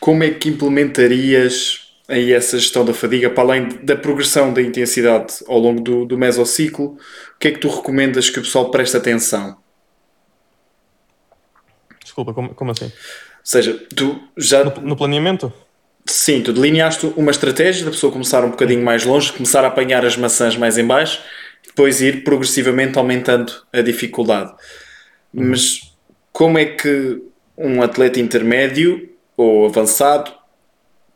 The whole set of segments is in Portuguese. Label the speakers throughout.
Speaker 1: como é que implementarias aí essa gestão da fadiga, para além da progressão da intensidade ao longo do, do mesociclo, o que é que tu recomendas que o pessoal preste atenção?
Speaker 2: Desculpa, como, como assim? Ou
Speaker 1: seja, tu já.
Speaker 2: No, no, planeamento?
Speaker 1: Sim, tu delineaste uma estratégia da pessoa começar um bocadinho mais longe, começar a apanhar as maçãs mais em baixo, depois ir progressivamente aumentando a dificuldade. Uhum. Mas como é que um atleta intermédio ou avançado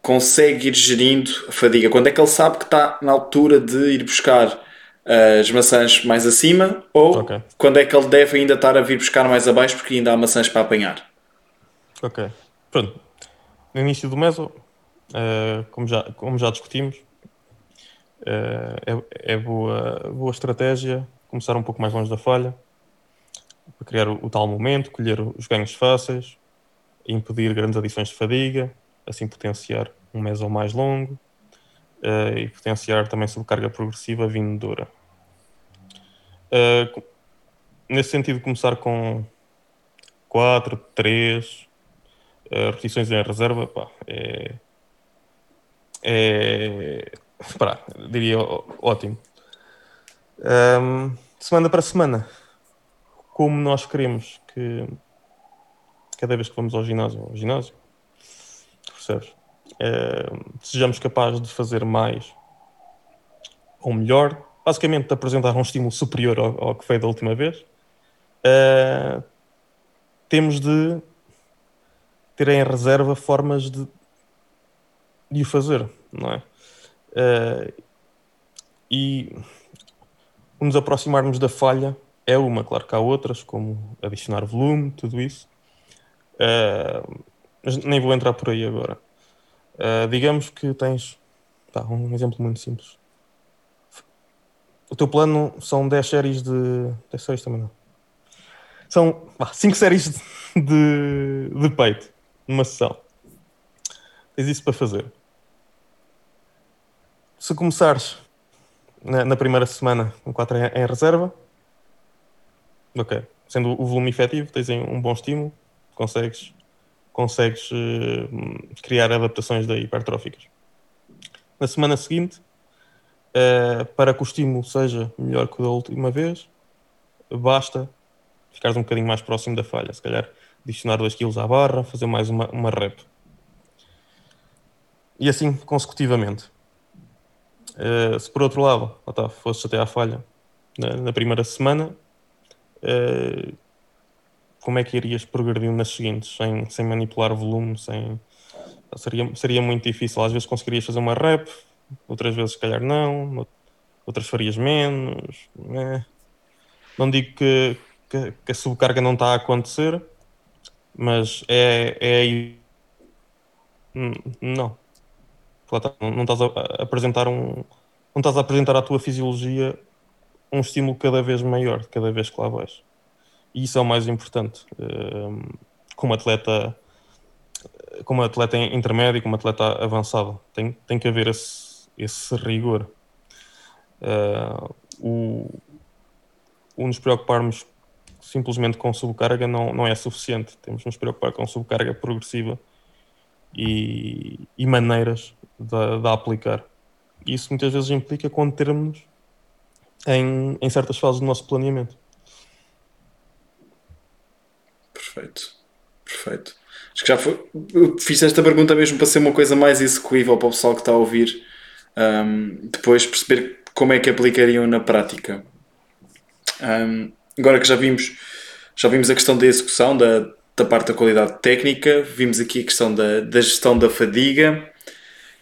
Speaker 1: consegue ir gerindo a fadiga? Quando é que ele sabe que está na altura de ir buscar eh, as maçãs mais acima ou okay. quando é que ele deve ainda estar a vir buscar mais abaixo porque ainda há maçãs para apanhar?
Speaker 2: Ok. Pronto. No início do meso, uh, como, já, como já discutimos, uh, é, é boa, boa estratégia começar um pouco mais longe da falha para criar o, o tal momento, colher os ganhos fáceis, impedir grandes adições de fadiga assim potenciar um meso mais longo uh, e potenciar também sobrecarga progressiva vindora. Uh, nesse sentido, começar com 4, 3 uh, repetições em reserva pá, é, é diria ótimo. Um, ehm, semana para semana, como nós queremos que cada vez que vamos ao ginásio, ao ginásio percebes? Uh, sejamos capazes de fazer mais ou melhor, basicamente de apresentar um estímulo superior ao, ao que foi da última vez, uh, temos de ter em reserva formas de, de o fazer, não é? Uh, e nos aproximarmos da falha é uma, claro que há outras, como adicionar volume, tudo isso. Uh, mas nem vou entrar por aí agora. Uh, digamos que tens tá, um exemplo muito simples. O teu plano são 10 séries de. 10 séries também não. São 5 séries de, de peito numa sessão. Tens isso para fazer. Se começares na, na primeira semana com 4 em, em reserva, ok. Sendo o volume efetivo, tens um bom estímulo, consegues consegues uh, criar adaptações da hipertróficas. Na semana seguinte, uh, para que o estímulo seja melhor que o da última vez, basta ficares um bocadinho mais próximo da falha. Se calhar adicionar 2 kg à barra, fazer mais uma, uma rep. E assim consecutivamente. Uh, se por outro lado, tá, fosses até à falha na, na primeira semana, uh, como é que irias progredir nas seguintes, sem, sem manipular volume, sem... Seria, seria muito difícil. Às vezes conseguirias fazer uma rep, outras vezes se calhar não, outras farias menos. Né? Não digo que, que, que, a subcarga não está a acontecer, mas é, é. Hum, não. Não estás a apresentar um. Não estás a apresentar à tua fisiologia um estímulo cada vez maior, cada vez que lá vais. E isso é o mais importante. Ehm, como atleta, como atleta intermédio, como atleta avançado, tem, tem que haver esse, esse rigor. Uh, o, o nos preocuparmos simplesmente com subcarga não, não é suficiente. Temos de nos preocupar com subcarga progressiva e, e maneiras de, de aplicar. Isso muitas vezes implica contermos em, em certas fases do nosso planeamento.
Speaker 1: Perfeito. Perfeito. Acho que já foi. Eu fiz esta pergunta mesmo para ser uma coisa mais execuível para o pessoal que está a ouvir. Um, depois perceber como é que aplicariam na prática. Um, agora que já vimos, já vimos a questão da execução, da, da parte da qualidade técnica, vimos aqui a questão da, da gestão da fadiga.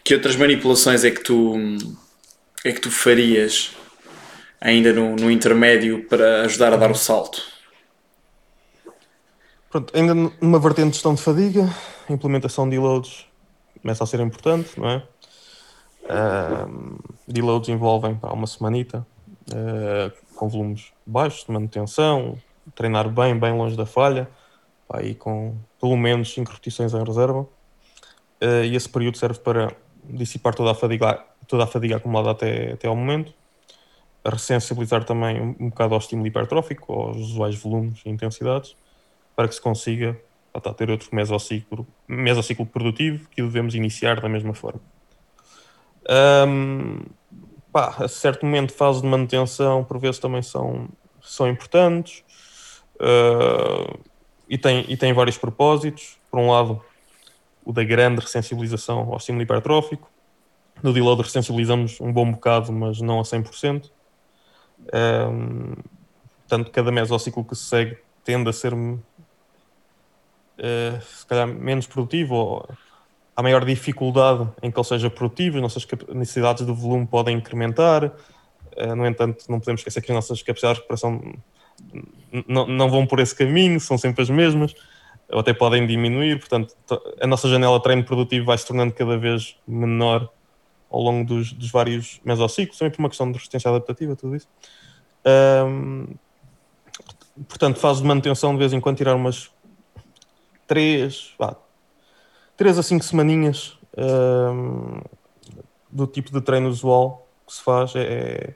Speaker 1: Que outras manipulações é que tu, é que tu farias ainda no, no intermédio para ajudar a dar o salto?
Speaker 2: Pronto, ainda numa vertente de gestão de fadiga, a implementação de deloads começa a ser importante, não é? Uh, deloads envolvem pá, uma semanita uh, com volumes baixos de manutenção, treinar bem, bem longe da falha, e com pelo menos 5 repetições em reserva. Uh, e esse período serve para dissipar toda a fadiga, toda a fadiga acumulada até, até ao momento, a ressensibilizar também um, um bocado ao estímulo hipertrófico, aos usuais volumes e intensidades, para que se consiga a ter outro mesociclo, mesociclo produtivo que devemos iniciar da mesma forma. Um, pá, a certo momento, fase de manutenção, por vezes também são, são importantes uh, e, tem, e tem vários propósitos. Por um lado, o da grande ressensibilização ao estímulo hipertrófico. No deload ressensibilizamos um bom bocado, mas não a 100%. Um, portanto, cada mesociclo que se segue tende a ser uh, se calhar menos produtivo ou há maior dificuldade em que ele seja produtivo, as nossas necessidades de volume podem incrementar. Uh, no entanto, não podemos esquecer que as nossas capacidades de recuperação não vão por esse caminho, são sempre as mesmas, ou até podem diminuir. Portanto, a nossa janela de treino produtivo vai se tornando cada vez menor ao longo dos, dos vários mesociclos, também por uma questão de resistência adaptativa, tudo isso. Um, portanto, fase de manutenção de vez em quando tirar umas 3, 3 a 5 semaninhas um, do tipo de treino usual que se faz é,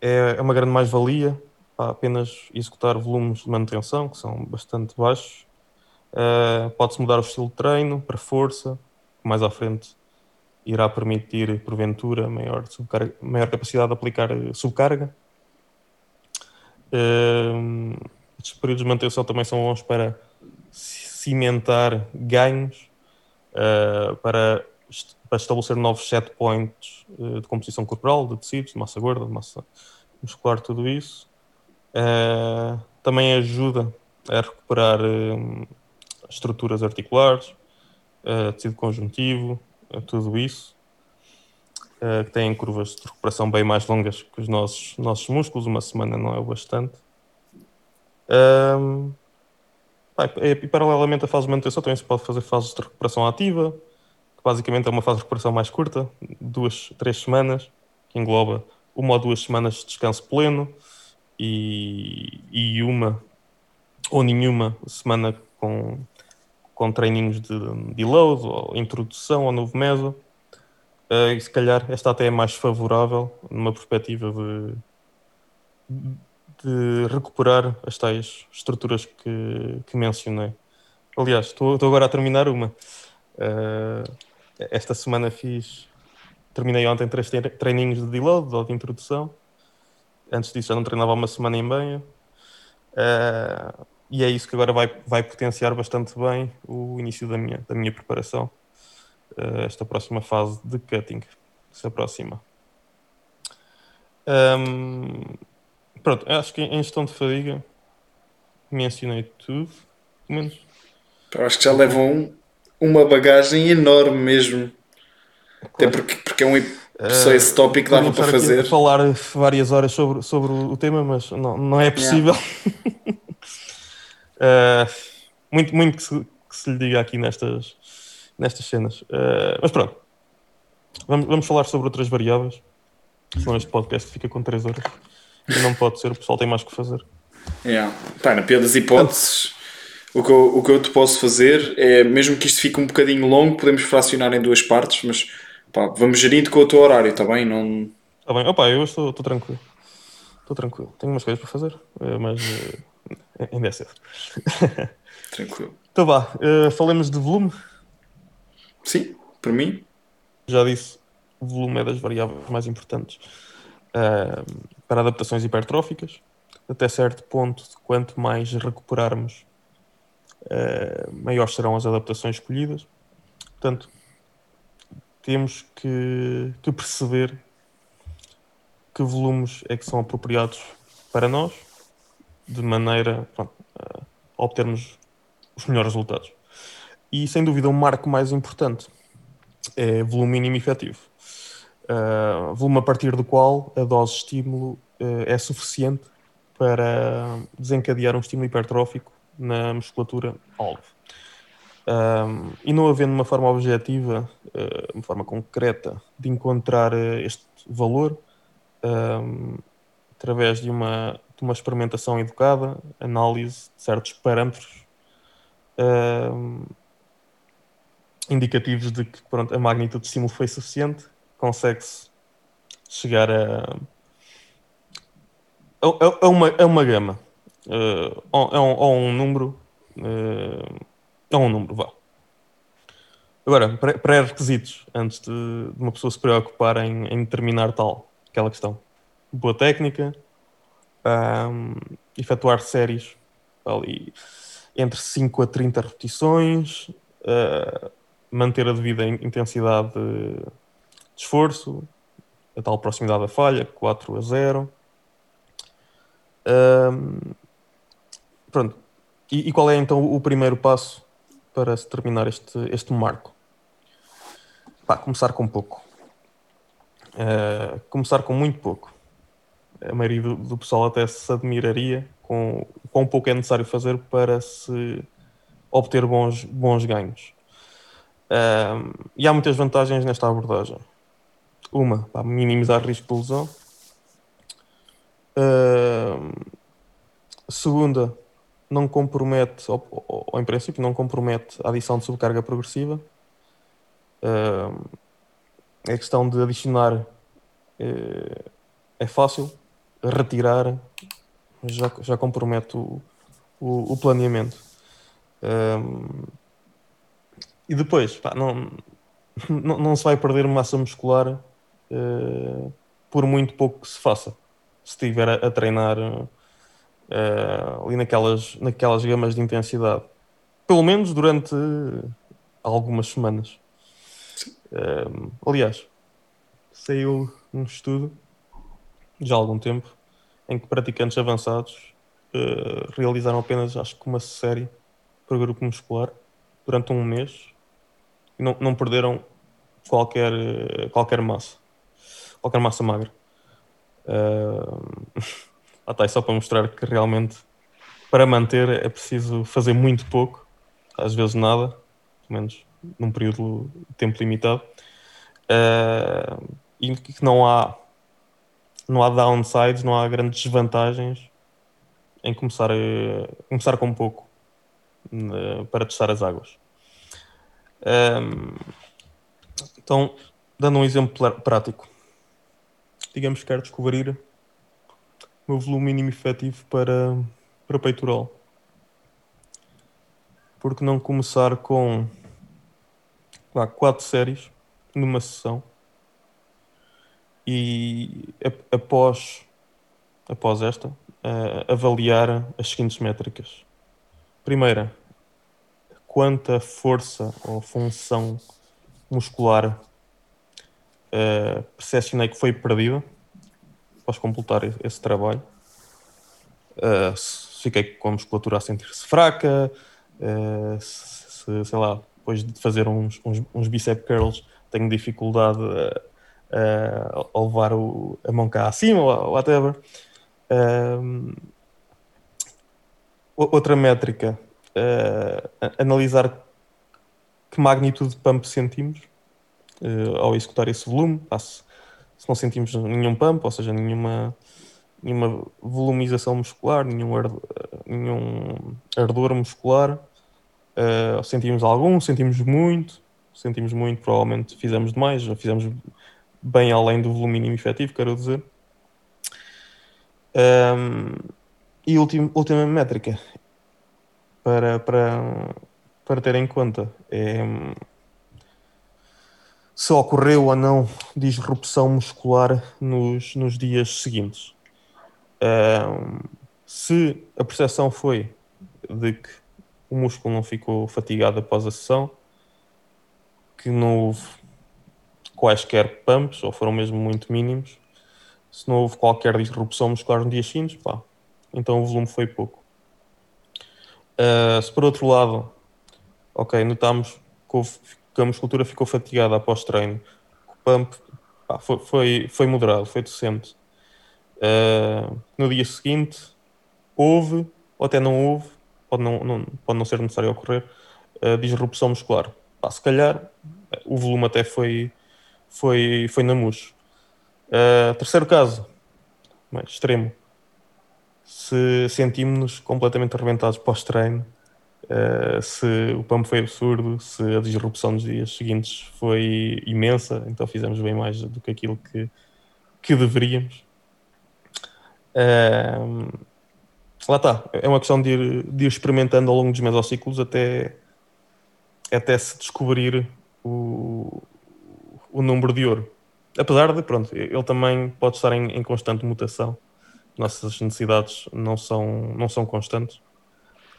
Speaker 2: é, é uma grande mais-valia apenas executar volumes de manutenção que são bastante baixos. Uh, Pode-se mudar o estilo de treino para força, mais à frente irá permitir, porventura, maior, maior capacidade de aplicar eh, subcarga. Uh, estes períodos de manutenção também são bons para cimentar ganhos, uh, para, para, estabelecer novos set points uh, de composição corporal, de tecidos, de massa gorda, de massa muscular, tudo isso. Uh, também ajuda a recuperar estruturas articulares, tecido conjuntivo, tudo isso. que têm curvas de recuperação bem mais longas que os nossos, nossos músculos, uma semana não é o bastante. Um, e paralelamente à fase de manutenção também se pode fazer fases de recuperação ativa, que basicamente é uma fase de recuperação mais curta, duas, três semanas, que engloba uma ou duas semanas de descanso pleno e, e uma ou nenhuma semana com, com treininhos de deload ou introdução ao novo meso. Uh, e se calhar esta até é mais favorável numa perspectiva de de recuperar as tais estruturas que, que mencionei. Aliás, estou, agora a terminar uma. Uh, esta semana fiz. Terminei ontem três treininhos de deload ou de introdução. Antes disso já não treinava uma semana em banho. Uh, e é isso que agora vai, vai potenciar bastante bem o início da minha, da minha preparação. Uh, esta próxima fase de cutting se aproxima. Um, Pronto, acho que em gestão de fadiga mencionei tudo. Pelo menos.
Speaker 1: Eu acho que já levam uma bagagem enorme mesmo. Claro. Até porque, porque é um só esse tópico dava para fazer.
Speaker 2: falar várias horas sobre, sobre o tema, mas não, não é possível. Yeah. uh, muito muito que se, que se, lhe diga aqui nestas, nestas cenas. Uh, mas pronto, vamos, vamos falar sobre outras variáveis. Senão este podcast fica com 3 horas. Não pode ser, o pessoal tem mais que fazer.
Speaker 1: Yeah. Pá, na pior das hipóteses, o que, eu, o que eu te posso fazer é, mesmo que isto fique um bocadinho longo, podemos fracionar em duas partes, mas pá, vamos gerindo com o teu horário, está bem? Não...
Speaker 2: Está bem, opa, eu estou, estou tranquilo. Estou tranquilo. Tenho umas coisas para fazer, eh, mas uh, ainda é cedo.
Speaker 1: tranquilo.
Speaker 2: Então vá, uh, falemos de volume.
Speaker 1: Sim, para mim.
Speaker 2: Já disse, o volume é das variáveis mais importantes. Uh, para adaptações hipertróficas, até certo ponto, quanto mais recuperarmos, uh, maiores serão as adaptações escolhidas. Portanto, temos que, que perceber que volumes é que são apropriados para nós, de maneira pronto, a obtermos os melhores resultados. E sem dúvida, o um marco mais importante é volume mínimo efetivo uh, volume a partir do qual a dose de estímulo uh, é suficiente para desencadear um estímulo hipertrófico na musculatura alvo. Um, e não havendo uma forma objetiva, uh, uma forma concreta de encontrar este valor, um, através de uma, de uma experimentação educada, análise de certos parâmetros um, indicativos de que pronto, a magnitude de estímulo foi suficiente, consegue-se chegar a, a, a, uma, a uma gama, uh, a, um, a um número Uh, é um número, vá. Agora, pré-requisitos, antes de, de, uma pessoa se preocupar em, em determinar tal, aquela questão. Boa técnica, um, efetuar séries ali entre 5 a 30 repetições, uh, manter a devida intensidade de, de esforço, a tal proximidade da falha, 4 a 0. Um, pronto. E, e, qual é então o primeiro passo para se terminar este, este marco? Pá, começar com pouco. Uh, começar com muito pouco. A maioria do, do, pessoal até se admiraria com quão pouco é necessário fazer para se obter bons, bons ganhos. E há muitas vantagens nesta abordagem. Uma, para minimizar risco de lesão. Uh, segunda, não compromete, ou, ou, em princípio, não compromete a adição de sobrecarga progressiva. Uh, a questão de adicionar uh, é fácil, retirar já, já compromete o, o, o planeamento. E depois, pá, não, não, não se vai perder massa muscular uh, por muito pouco que se faça. Se estiver a, a treinar uh, ali naquelas, naquelas gamas de intensidade. Pelo menos durante algumas semanas. Uh, aliás, saiu um estudo já há algum tempo em que praticantes avançados uh, realizaram apenas, acho que uma série para grupo muscular durante um mês e não, não perderam qualquer, qualquer massa, qualquer massa magra. Uh, ah, tá, só para mostrar que realmente para manter é preciso fazer muito pouco, às vezes nada, pelo menos num período de tempo limitado, uh, e que não há não há downsides, não há grandes desvantagens em começar, a, começar com pouco uh, para testar as águas. Um, então, dando um exemplo prático, digamos que quero descobrir o meu volume mínimo efetivo para, para peitoral. Por que não começar com lá, quatro séries numa sessão e após, após esta, uh, avaliar as seguintes métricas. Primeira, quanta força ou função muscular uh, percepcionei que foi perdida após completar esse trabalho. Uh, fiquei com a musculatura a sentir-se fraca, uh, se, sei lá, depois de fazer uns, uns, uns bicep curls tenho dificuldade uh, ou levar o, a mão cá acima, ou whatever. Uh, outra métrica, uh, analisar que magnitude de pump sentimos uh, ao executar esse volume. se, se, não sentimos nenhum pump, ou seja, nenhuma, nenhuma volumização muscular, nenhum, ardor, nenhum ardor muscular, uh, sentimos algum, sentimos muito, sentimos muito, provavelmente fizemos demais, já fizemos bem além do volume mínimo efetivo, quero dizer. Um, e última, última métrica para, para, para ter em conta é se ocorreu ou não disrupção muscular nos, nos dias seguintes. Um, se a percepção foi de que o músculo não ficou fatigado após a sessão, que não houve quaisquer pumps, ou foram mesmo muito mínimos, se não houve qualquer disrupção muscular no dia seguinte, pá, então o volume foi pouco. Uh, se por outro lado, ok, notamos que, houve, que, a musculatura ficou fatigada após treino, o pump pá, foi, foi, foi, moderado, foi decente. Uh, no dia seguinte, houve, ou até não houve, pode não, não pode não ser necessário ocorrer, uh, disrupção muscular. Pá, se calhar o volume até foi, foi, foi na. Uh, terceiro caso, mais extremo. Se sentimos-nos completamente arrebentados pós-treino, uh, se o pump foi absurdo, se a disrupção nos dias seguintes foi imensa, então fizemos bem mais do que aquilo que, que deveríamos. Uh, lá está, é uma questão de ir, de ir experimentando ao longo dos mesociclos até, até se descobrir o, o número de ouro. Apesar de, pronto, ele também pode estar em, em constante mutação. Nossas necessidades não são, não são constantes.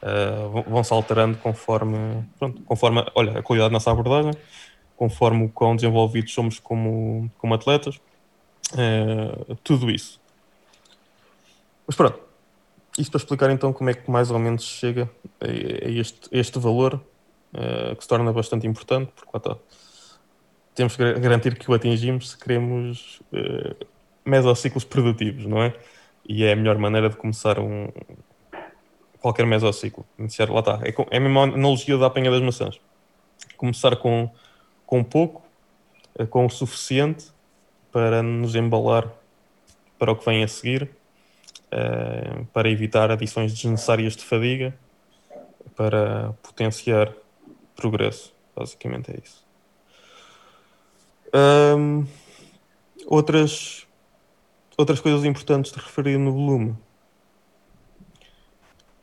Speaker 2: Uh, vão-se alterando conforme, pronto, conforme olha, a qualidade da nossa abordagem, conforme o quão desenvolvidos somos como, como atletas, uh, tudo isso. Mas pronto, isso para explicar então como é que mais ou menos chega a, a este, a este valor, uh, que se torna bastante importante, porque está. Temos que garantir que o atingimos se queremos mesociclos produtivos, não é? E é a melhor maneira de começar um, qualquer mesociclo. Iniciar, lá está. É, é a mesma analogia da apanha das maçãs. Começar com, com pouco, eh, com o suficiente para nos embalar para o que vem a seguir, uh, para evitar adições desnecessárias de fadiga, para potenciar progresso. Basicamente é isso. Um, outras, outras coisas importantes de referir no volume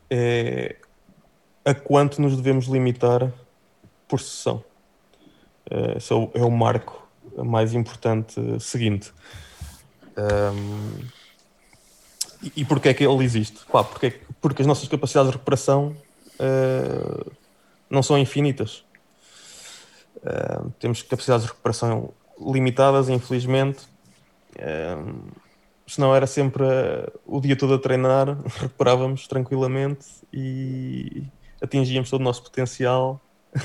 Speaker 2: é a quanto nos devemos limitar por sessão. Uh, esse é o, é o, marco mais importante seguinte. Um, e, porquê é que ele existe? Porque, porque as nossas capacidades de recuperação uh, não são infinitas. Uh, temos capacidades de recuperação limitadas, infelizmente. Senão era sempre uh, o dia todo a treinar, recuperávamos tranquilamente e atingíamos todo o nosso potencial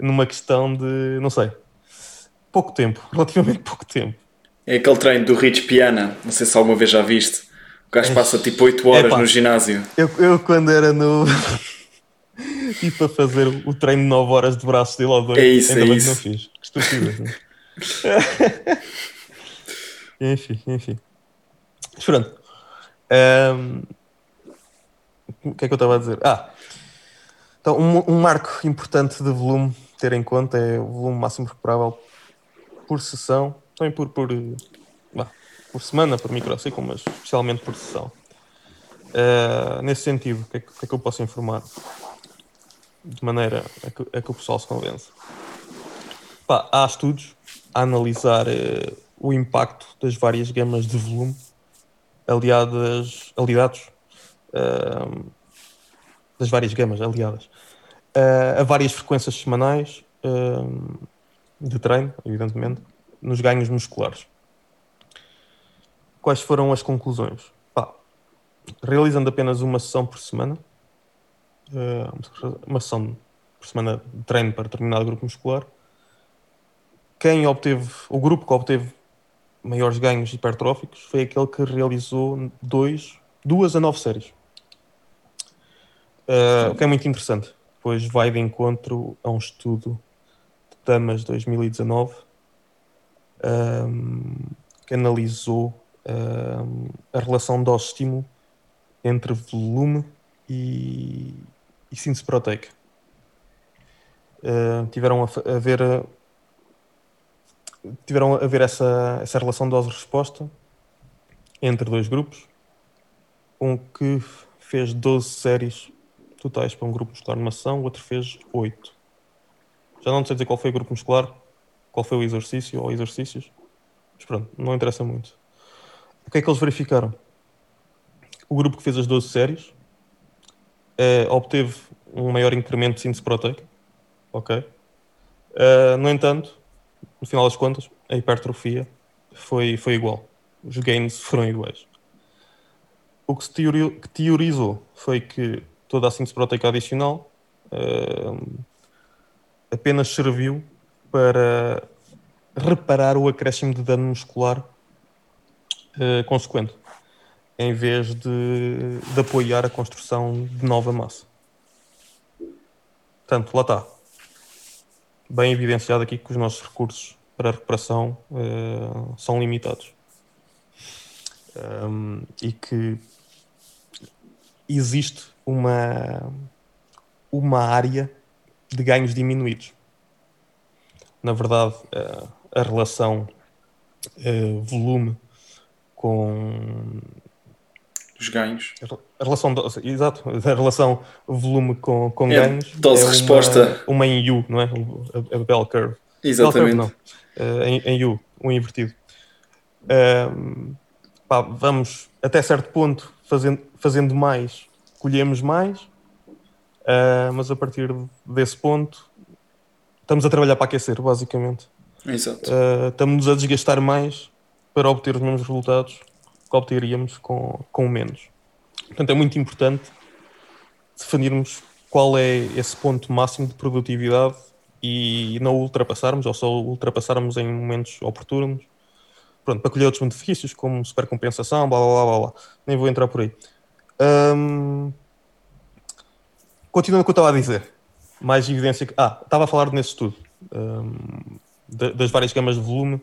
Speaker 2: numa questão de, não sei, pouco tempo, relativamente pouco tempo.
Speaker 1: É aquele treino do Rich Piana, não sei se alguma vez já viste. O gajo passa tipo 8 horas Epa, no ginásio.
Speaker 2: Eu, eu quando era no. tipo a fazer o treino de 9 horas de braço dele ou dois,
Speaker 1: é isso,
Speaker 2: ainda
Speaker 1: é
Speaker 2: bem
Speaker 1: isso.
Speaker 2: que não fiz. Que estupidez. enfim, enfim. Mas pronto. Um, o que é que eu estava a dizer? Ah, então um, um, marco importante de volume ter em conta é o volume máximo recuperável por sessão, também por, por, por semana, por microciclo, mas especialmente por sessão. Uh, nesse sentido, o que, é que, que, é que, eu posso informar? De maneira a que, a que o pessoal se convence. Pá, há estudos a analisar uh, o impacto das várias gamas de volume aliadas, aliados uh, das várias gamas aliadas uh, a várias frequências semanais uh, de treino, evidentemente, nos ganhos musculares. Quais foram as conclusões? Pá, realizando apenas uma sessão por semana, uma sessão por semana de treino para determinado grupo muscular, quem obteve, o grupo que obteve maiores ganhos hipertróficos foi aquele que realizou dois, duas a nove séries. Uh, o que é muito interessante, pois vai de encontro a um estudo de Damas 2019 um, que analisou um, a relação dose-estímulo entre volume e, e síntese proteica. Uh, tiveram a, a ver tiveram a ver essa, essa relação dose-resposta entre dois grupos. Um que fez 12 séries totais para um grupo muscular numa sessão, o outro fez 8. Já não sei dizer qual foi o grupo muscular, qual foi o exercício ou exercícios, mas pronto, não interessa muito. O que é que eles verificaram? O grupo que fez as 12 séries eh, obteve um maior incremento de síntese proteica, ok? Uh, no entanto, no final das contas, a hipertrofia foi, foi igual. Os gains foram iguais. O que se teori, que teorizou foi que toda a síntese proteica adicional uh, apenas serviu para reparar o acréscimo de dano muscular uh, consequente, em vez de, de apoiar a construção de nova massa. Portanto, lá está bem evidenciado aqui que os nossos recursos para a recuperação uh, são limitados. Um, e que existe uma, uma área de ganhos diminuídos. Na verdade, uh, a relação uh, volume com
Speaker 1: os ganhos.
Speaker 2: A relação, do- exato, a relação volume com, com
Speaker 1: É
Speaker 2: ganhos
Speaker 1: dose
Speaker 2: uma,
Speaker 1: resposta.
Speaker 2: uma em U, não é? A, a bell curve. Bell curve
Speaker 1: Exatamente.
Speaker 2: não, eh, em, em U, um invertido. Ahm, pá, vamos até certo ponto fazendo, fazendo mais, colhemos mais, ah, mas a partir desse ponto estamos a trabalhar para aquecer, basicamente.
Speaker 1: Exato.
Speaker 2: Uh, estamos a desgastar mais para obter os mesmos resultados que obteríamos com, com menos. Portanto, é muito importante definirmos qual é esse ponto máximo de produtividade e não ultrapassarmos, ou só ultrapassarmos em momentos oportunos, pronto, para colher outros benefícios, como supercompensação, blá blá blá blá. Nem vou entrar por aí. Hum, continuando o que eu estava a dizer, mais evidência que. Ah, estava a falar nesse estudo. da- das várias gamas de volume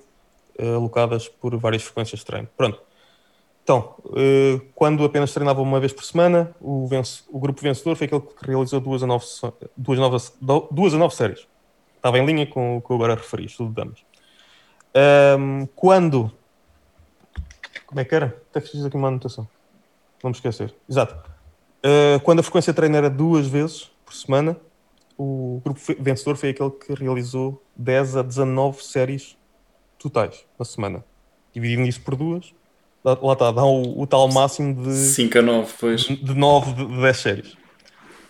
Speaker 2: eh, alocadas por várias frequências de treino. Pronto. Então, eh, quando apenas treinava uma vez por semana, o, vence- o grupo vencedor foi aquele que realizou duas a nove, duas novas, duas a nove séries. Estava em linha com o que eu agora referi, estudo de damas. Ahm, quando. Como é que era? Até fiz aqui uma anotação. Não me esquecer. Exato. Uh, quando a frequência de treino era duas vezes por semana, o grupo vencedor foi aquele que realizou 10 a 19 séries totais na semana. Dividindo isso por duas, lá, está, dá o, o tal máximo de,
Speaker 1: 5 a 9, pois.
Speaker 2: de 9 de, de 10 séries.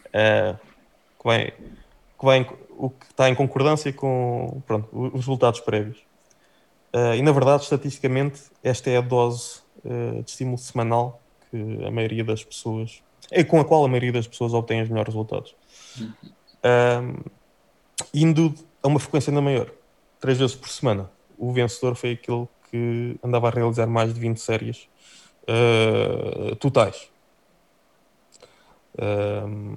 Speaker 2: Uh, que vem, que vem, o que está em concordância com pronto, os resultados prévios. Uh, e na verdade, estatisticamente, esta é a dose uh, de estímulo semanal que a maioria das pessoas, é com a qual a maioria das pessoas obtém os melhores resultados. Um, indo a uma frequência ainda maior, três vezes por semana, o vencedor foi aquele que andava a realizar mais de 20 séries uh, totais. Um,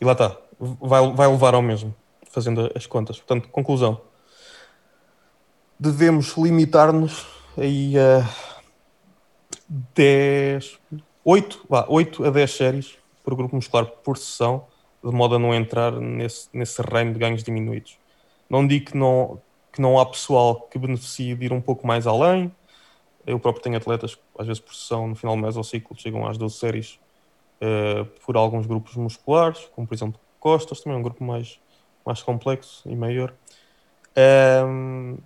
Speaker 2: e lá está, vai, vai levar ao mesmo, fazendo as contas. Portanto, conclusão. Devemos limitar-nos aí a 10, 8, vá, 8 a 10 séries por grupo muscular por sessão, de modo a não entrar nesse, nesse reino de ganhos diminuídos. Não digo que não, que não há pessoal que beneficie de ir um pouco mais além. Eu próprio tenho atletas que, às vezes, por sessão, no final do mês ao ciclo, chegam às 12 séries uh, por alguns grupos musculares, como por exemplo costas, também é um grupo mais, mais complexo e maior. Um,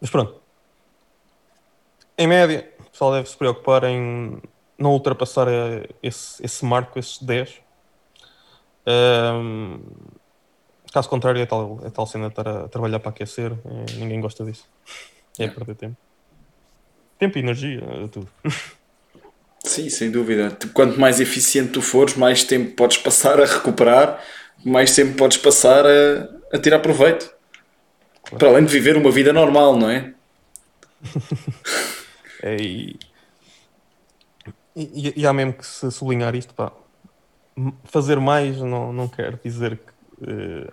Speaker 2: mas pronto. Em média, o pessoal deve se preocupar em não ultrapassar esse, esse marco, esses 10. Um, caso contrário, é tal, é tal cena estar a trabalhar para aquecer. É, ninguém gosta disso. É perder tempo. Tempo e energia, tudo.
Speaker 1: Sim, sem dúvida. Tipo, Quanto mais eficiente tu fores, mais tempo podes passar a recuperar, mais tempo podes passar a, a tirar proveito.
Speaker 2: Claro.
Speaker 1: Para além de viver uma vida normal, não é?
Speaker 2: É, e, e, e há mesmo que se sublinhar isto, pá. Fazer mais não, não quer dizer que. Eh,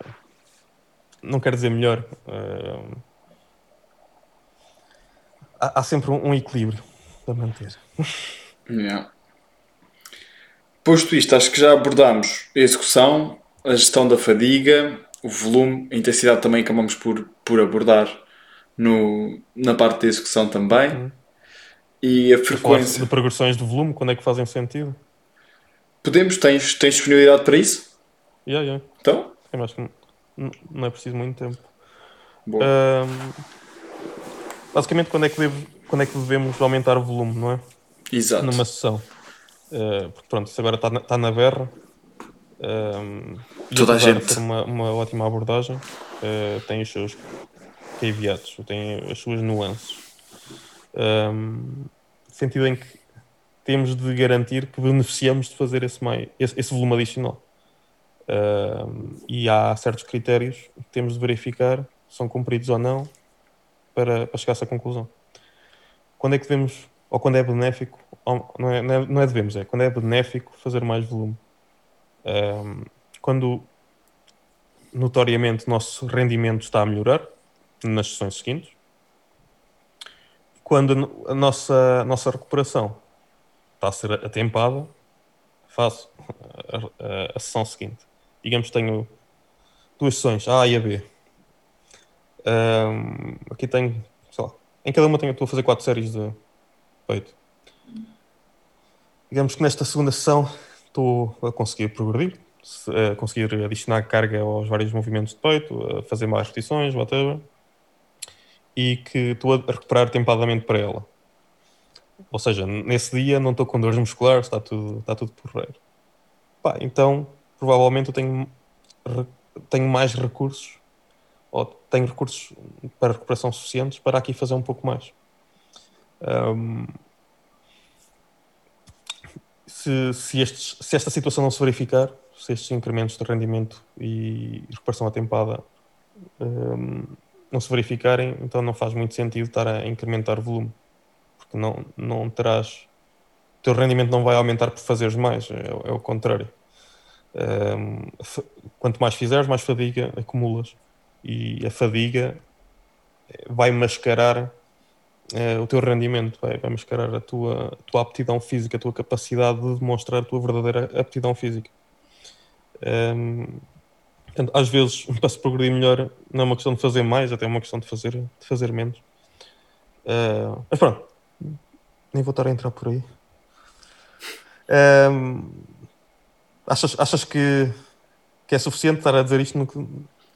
Speaker 2: não quer dizer melhor. Eh, há, há sempre um, um equilíbrio para manter.
Speaker 1: Yeah. Posto isto, acho que já abordámos a execução, a gestão da fadiga, o volume, a intensidade também acabamos por, por abordar no, na parte da execução também.
Speaker 2: Uhum.
Speaker 1: E a frequência.
Speaker 2: de progressões de volume, quando é que fazem sentido?
Speaker 1: Podemos? Tens, tens disponibilidade para isso?
Speaker 2: Yeah, yeah.
Speaker 1: Então?
Speaker 2: Eu acho que não, é preciso muito tempo. Ahm, basicamente, quando é, que devo- quando é que devemos aumentar o volume, não é?
Speaker 1: Exato.
Speaker 2: numa sessão. Uh, porque pronto, isso agora está na, tá na berra. Um,
Speaker 1: Toda a gente.
Speaker 2: uma, uma ótima abordagem, uh, tem os seus caveats, tem as suas nuances. Um, sentido em que temos de garantir que beneficiamos de fazer esse, mai, esse, esse volume adicional. Um, e há certos critérios que temos de verificar se são cumpridos ou não para, para chegar a essa conclusão. Quando é que devemos, ou quando é benéfico, ou- não é, não é, não é devemos, é quando é benéfico fazer mais volume. Um, quando notoriamente nosso rendimento está a melhorar nas sessões seguintes, quando a nossa, a nossa recuperação está a ser atempada, faço a, a- a sessão seguinte. Digamos que tenho duas sessões, A e a B. Um, aqui tenho, sei lá, em cada uma tenho, estou a fazer quatro séries de peito. digamos que nesta segunda sessão estou a conseguir progredir, a conseguir adicionar carga aos vários movimentos de peito, a fazer mais repetições, whatever, e que estou a recuperar tempadamente para ela. Ou seja, nesse dia não estou com dores musculares, está tudo, está tudo porreiro. Pá, então, provavelmente eu tenho, tenho mais recursos, ou tenho recursos para recuperação suficientes para aqui fazer um pouco mais. Um, se, se, estes, se, esta situação não se verificar, se estes incrementos de rendimento e recuperação atempada um, não se verificarem, então não faz muito sentido estar a incrementar volume, porque não, não terás. O teu rendimento não vai aumentar por fazeres mais, é, é o contrário. Um, quanto mais fizeres, mais fadiga acumulas, e a fadiga vai mascarar uh, o teu rendimento, vai, vai mascarar a tua, a tua aptidão física, a tua capacidade de demonstrar a tua verdadeira aptidão física. Um, Portanto, às vezes, para se progredir melhor, não é uma questão de fazer mais, até é uma questão de fazer, de fazer menos. Uh, mas pronto, nem vou estar a entrar por aí. Uh, achas achas que, que é suficiente estar a dizer isto no que,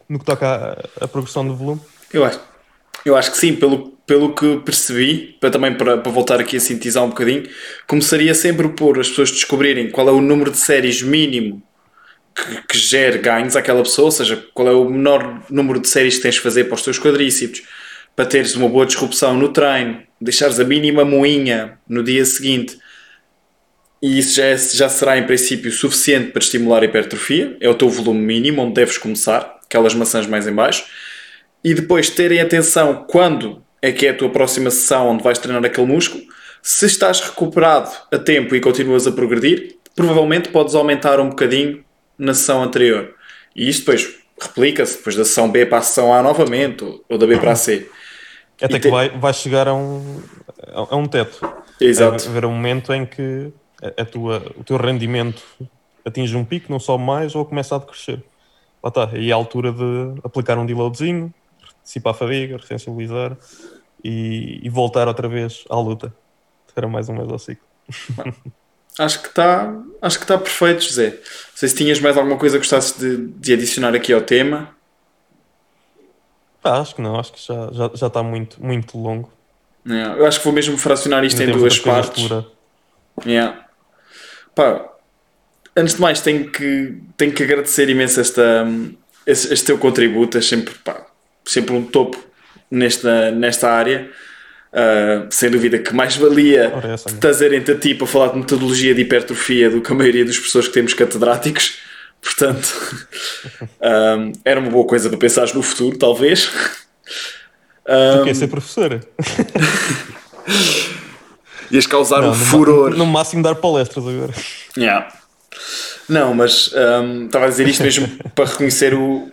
Speaker 2: no que toca à, progressão de volume?
Speaker 1: Eu acho, eu acho que sim, pelo, pelo que percebi, para também para, para voltar aqui a sintetizar um bocadinho, começaria sempre por as pessoas descobrirem qual é o número de séries mínimo que, que gere ganhos àquela pessoa, ou seja, qual é o menor número de séries que tens de fazer para os teus quadríceps, para teres uma boa disrupção no treino, deixares a mínima moinha no dia seguinte. E isso já, é, já será, em princípio, suficiente para estimular a hipertrofia. É o teu volume mínimo, onde deves começar, aquelas maçãs mais em baixo. E depois terem atenção quando é que é a tua próxima sessão onde vais treinar aquele músculo. Se estás recuperado a tempo e continuas a progredir, provavelmente podes aumentar um bocadinho na sessão anterior. E isto depois replica-se depois da sessão B para a sessão A novamente, ou, da B para a C.
Speaker 2: Até e que te... vai, vai chegar a um, a um teto.
Speaker 1: Exato.
Speaker 2: Vai haver um momento em que a, a tua, o teu rendimento atinge um pico, não sobe mais ou começa a decrescer. Lá está. E é a altura de aplicar um deloadzinho, dissipar a fadiga, ressensibilizar e, e voltar outra vez à luta. Era mais um mês ao ciclo.
Speaker 1: Acho que está acho que está perfeito, José. Não sei se tinhas mais alguma coisa que gostasses de, de adicionar aqui ao tema.
Speaker 2: Ah, acho que não, acho que já, já, já está muito, muito longo.
Speaker 1: Yeah. Eu acho que vou mesmo fracionar isto em duas partes. Yeah. Pá, antes de mais, tenho que, tenho que agradecer imenso esta, este, este teu contributo. É sempre, pá, sempre um topo nesta, nesta área. Uh, sem dúvida que mais valia trazerem-te a ti para falar de metodologia de hipertrofia do que a maioria das pessoas que temos catedráticos. Portanto, um, era uma boa coisa para pensar no futuro, talvez.
Speaker 2: Um, tu quer ser professora?
Speaker 1: Ias causar não, um furor.
Speaker 2: No máximo dar palestras agora.
Speaker 1: Yeah. Não, mas um, estava a dizer isto mesmo para reconhecer o,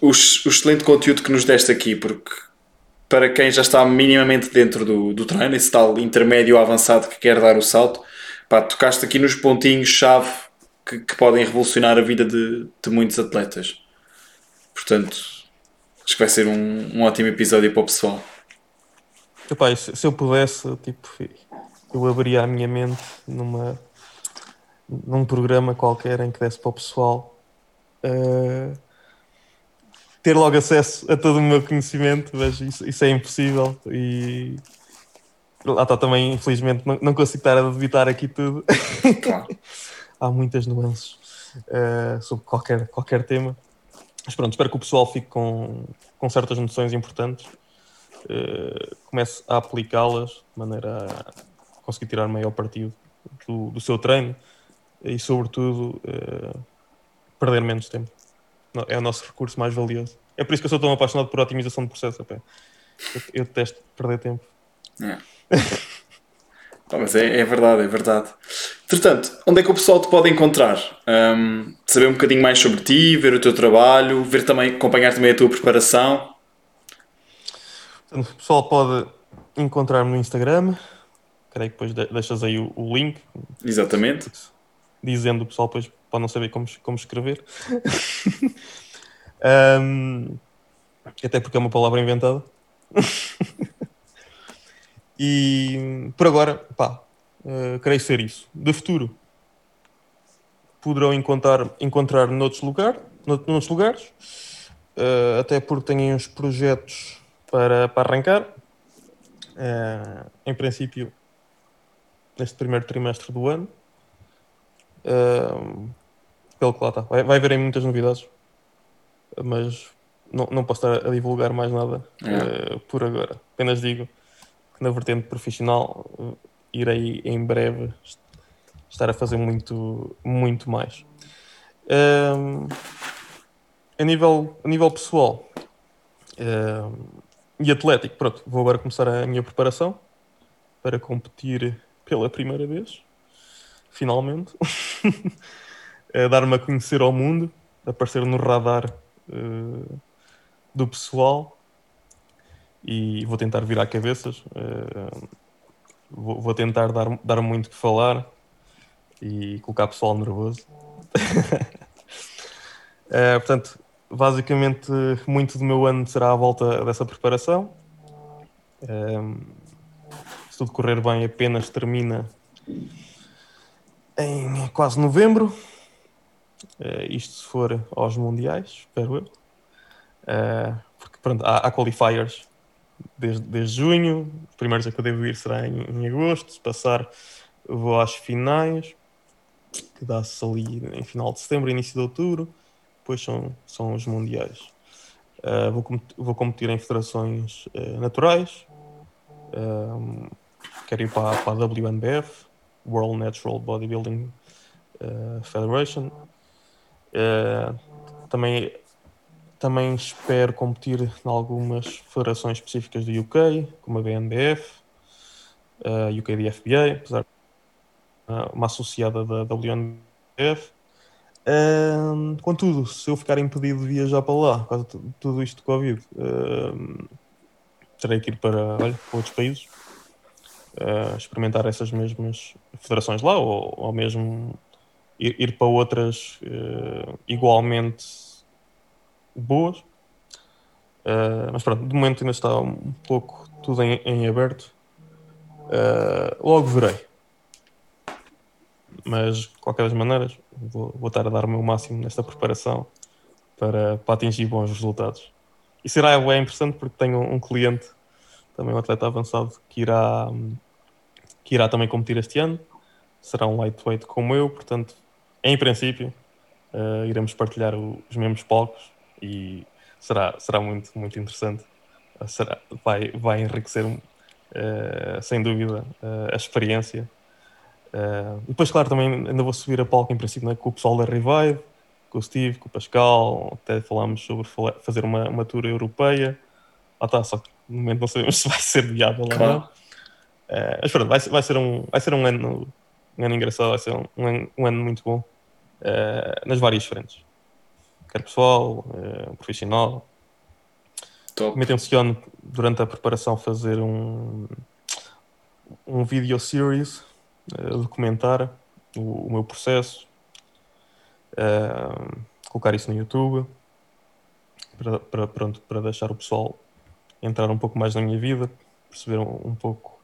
Speaker 1: o, o excelente conteúdo que nos deste aqui, porque para quem já está minimamente dentro do, do treino, esse tal intermédio avançado que quer dar o salto, pá, tocaste aqui nos pontinhos-chave que, que, podem revolucionar a vida de, de muitos atletas. Portanto, acho que vai ser um, um ótimo episódio para o pessoal.
Speaker 2: Epá, se, se eu pudesse, tipo, eu abria a minha mente numa, num programa qualquer em que desse para o pessoal. Uh ter logo acesso a todo o meu conhecimento, mas isso, isso é impossível e lá está também, infelizmente, não, não consigo estar a debitar aqui tudo. Claro. Há muitas nuances uh, sobre qualquer, qualquer tema. Mas pronto, espero que o pessoal fique com, com certas noções importantes, uh, comece a aplicá-las de maneira a conseguir tirar maior partido do, do seu treino e, sobretudo, uh, perder menos tempo é o nosso recurso mais valioso. É por isso que eu sou tão apaixonado por otimização de processo. Eu, eu detesto perder tempo.
Speaker 1: É. mas é, é, verdade, é verdade. Portanto, onde é que o pessoal te pode encontrar? Um, saber um bocadinho mais sobre ti, ver o teu trabalho, ver também, acompanhar também a tua preparação.
Speaker 2: Portanto, o pessoal pode encontrar-me no Instagram. Creio que depois deixas aí o, o link.
Speaker 1: Exatamente.
Speaker 2: Dizendo o pessoal depois para não saber como, como escrever. um, até porque é uma palavra inventada. e por agora, pá, uh, creio ser isso. De futuro, poderão encontrar, encontrar noutros, lugar, noutros lugares, uh, até porque têm uns projetos para, para arrancar. Uh, em princípio, neste primeiro trimestre do ano. Uh, pelo que lá está. Vai, vai haver muitas novidades, mas não, não posso estar a divulgar mais nada uh, por agora. Apenas digo que na vertente profissional uh, irei em breve estar a fazer muito, muito mais. A, nível, a nível pessoal e atlético, pronto, vou agora começar a minha preparação para competir pela primeira vez, finalmente. Dar-me a conhecer ao mundo, aparecer no radar uh, do pessoal e vou tentar virar cabeças. Uh, vou, vou, tentar dar, dar muito que falar e colocar o pessoal nervoso. uh, portanto, basicamente, muito do meu ano será à volta dessa preparação. Tudo correr bem, apenas termina em quase novembro. Uh, isto se for aos mundiais, espero eu. Uh, porque pronto, há, há, qualifiers desde, desde junho. Os primeiros a que eu devo ir será em, em agosto. Se passar, vou às finais, que dá-se ali em final de setembro, início de outubro. Depois são, são os mundiais. Uh, vou, vou competir em federações naturais. Quero ir para, para a WNBF, World Natural Bodybuilding Federation. Uh, também, também espero competir em algumas federações específicas do UK, como a BNBF, a uh, UKDFBA, apesar de uh, uma associada da WNBF. Uh, contudo, se eu ficar impedido de viajar para lá, por causa de tudo isto de Covid, uh, terei que ir para, olha, para outros países, uh, experimentar essas mesmas federações lá, ou, ou mesmo ir, ir para outras uh, igualmente boas. Uh, mas pronto, de momento ainda está um pouco tudo em, em aberto. Uh, logo verei. Mas, de qualquer das maneiras, vou, vou estar a dar o meu máximo nesta preparação para, para atingir bons resultados. E será bem interessante porque tenho um cliente, também um atleta avançado, que irá, que irá também competir este ano. Será um lightweight como eu, portanto, em princípio, uh, iremos partilhar o, os mesmos palcos e será, será muito, muito interessante. Uh, será, vai, vai enriquecer, uh, sem dúvida, a experiência. depois, claro, também ainda vou subir a palco, em princípio, né, com o pessoal da Revive, com o Steve, com o Pascal. Até falámos sobre fazer uma, uma tour europeia. Ah, tá, só que no momento não sabemos se vai ser viável claro. ou não. Mas pronto, vai, vai, ser um, vai ser um ano um ano engraçado, vai ser um, um, ano, um ano, muito bom uh, nas várias frentes. Quer pessoal, uh, profissional. Também tenciono durante a preparação fazer um, um video series, uh, documentar o, o, meu processo, colocar isso no YouTube para, para, pronto, para deixar o pessoal entrar um pouco mais na minha vida, perceber um, um pouco,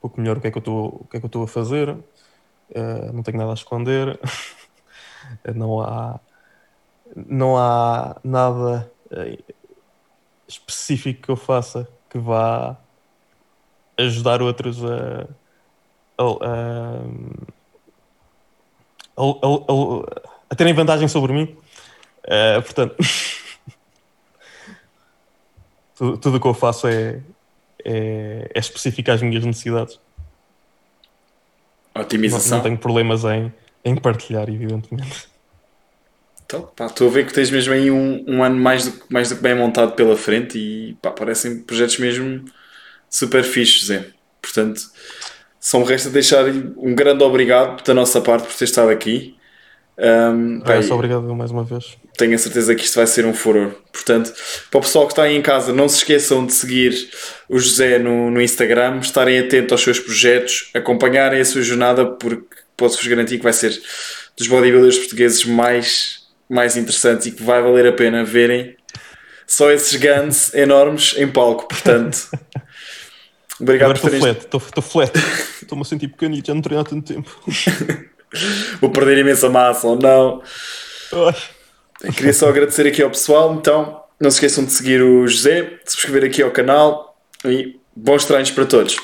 Speaker 2: pouco melhor o que é que eu estou a fazer Uh, não tenho nada a esconder. não há não há nada uh, específico que eu faça que vá ajudar outros a, a, a, a terem vantagem sobre mim. Uh, portanto, tudo o que eu faço é, é, é específico às minhas necessidades.
Speaker 1: Otimização.
Speaker 2: Não, não tenho problemas em, em partilhar, evidentemente.
Speaker 1: Então, pá, estou a ver que tens mesmo aí um, um ano mais do, mais do que bem montado pela frente e pá, parecem projetos mesmo super fixos, Zé. Portanto, só me resta deixar um grande obrigado da nossa parte por ter estado aqui. Um,
Speaker 2: obrigado mais uma vez.
Speaker 1: Tenho a certeza que isto vai ser um furor. Portanto, para o pessoal que está aí em casa, não se esqueçam de seguir o José no, no Instagram, estarem atentos aos seus projetos, acompanharem a sua jornada, porque posso-vos garantir que vai ser dos bodybuilders portugueses mais, mais interessantes e que vai valer a pena verem só esses guns enormes em palco. Portanto, Obrigado
Speaker 2: Agora
Speaker 1: por
Speaker 2: estou flat, estou- estou flat. Estou-me a sentir pequenito, já não treino há tanto tempo.
Speaker 1: Vou perder imensa massa ou não. Queria só agradecer aqui ao pessoal. Então, não se esqueçam de seguir o José, de subscrever aqui ao canal e bons treinos para todos.